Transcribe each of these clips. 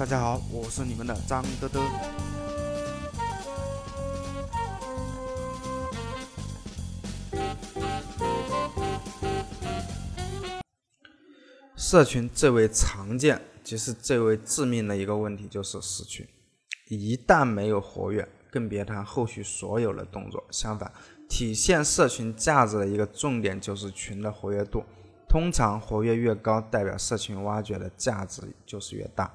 大家好，我是你们的张德德。社群最为常见，即是最为致命的一个问题，就是死群。一旦没有活跃，更别谈后续所有的动作。相反，体现社群价值的一个重点就是群的活跃度。通常活跃越高，代表社群挖掘的价值就是越大。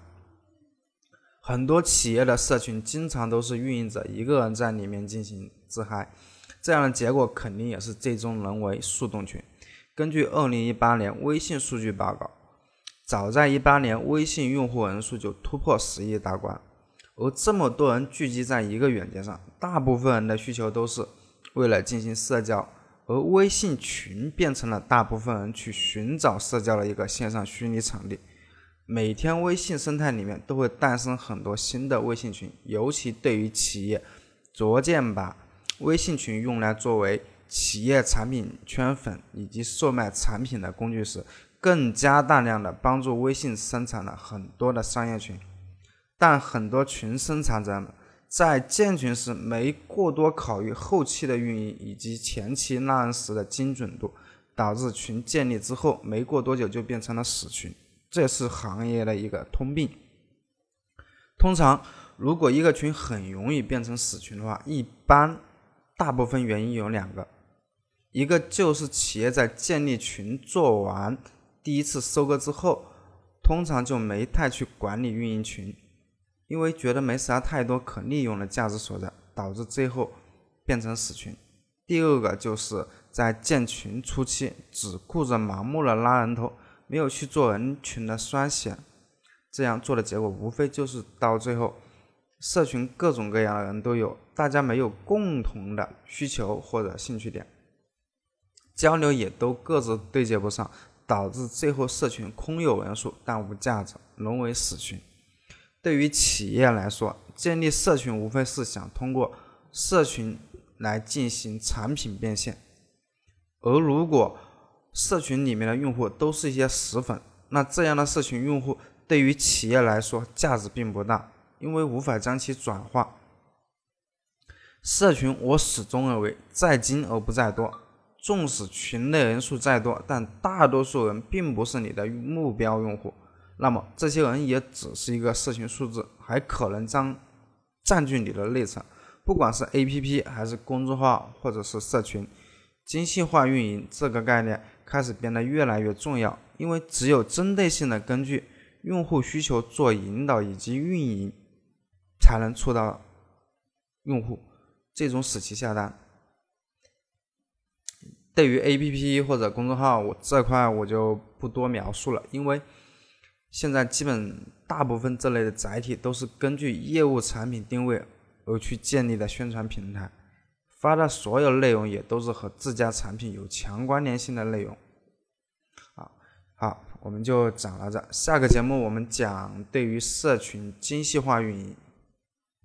很多企业的社群经常都是运营者一个人在里面进行自嗨，这样的结果肯定也是最终沦为速冻群。根据二零一八年微信数据报告，早在一八年，微信用户人数就突破十亿大关。而这么多人聚集在一个软件上，大部分人的需求都是为了进行社交。而微信群变成了大部分人去寻找社交的一个线上虚拟场地。每天微信生态里面都会诞生很多新的微信群，尤其对于企业逐渐把微信群用来作为企业产品圈粉以及售卖产品的工具时，更加大量的帮助微信生产了很多的商业群。但很多群生产者们。在建群时没过多考虑后期的运营以及前期拉人时的精准度，导致群建立之后没过多久就变成了死群，这是行业的一个通病。通常，如果一个群很容易变成死群的话，一般大部分原因有两个，一个就是企业在建立群做完第一次收割之后，通常就没太去管理运营群。因为觉得没啥太多可利用的价值所在，导致最后变成死群。第二个就是在建群初期只顾着盲目的拉人头，没有去做人群的筛选，这样做的结果无非就是到最后，社群各种各样的人都有，大家没有共同的需求或者兴趣点，交流也都各自对接不上，导致最后社群空有人数但无价值，沦为死群。对于企业来说，建立社群无非是想通过社群来进行产品变现。而如果社群里面的用户都是一些死粉，那这样的社群用户对于企业来说价值并不大，因为无法将其转化。社群，我始终认为在精而不在多。纵使群内人数再多，但大多数人并不是你的目标用户。那么这些人也只是一个社群数字，还可能将占据你的内存。不管是 APP 还是公众号，或者是社群，精细化运营这个概念开始变得越来越重要。因为只有针对性的根据用户需求做引导以及运营，才能触到用户，最终使其下单。对于 APP 或者公众号，我这块我就不多描述了，因为。现在基本大部分这类的载体都是根据业务产品定位而去建立的宣传平台，发的所有内容也都是和自家产品有强关联性的内容。好，好，我们就讲到这，下个节目我们讲对于社群精细化运营。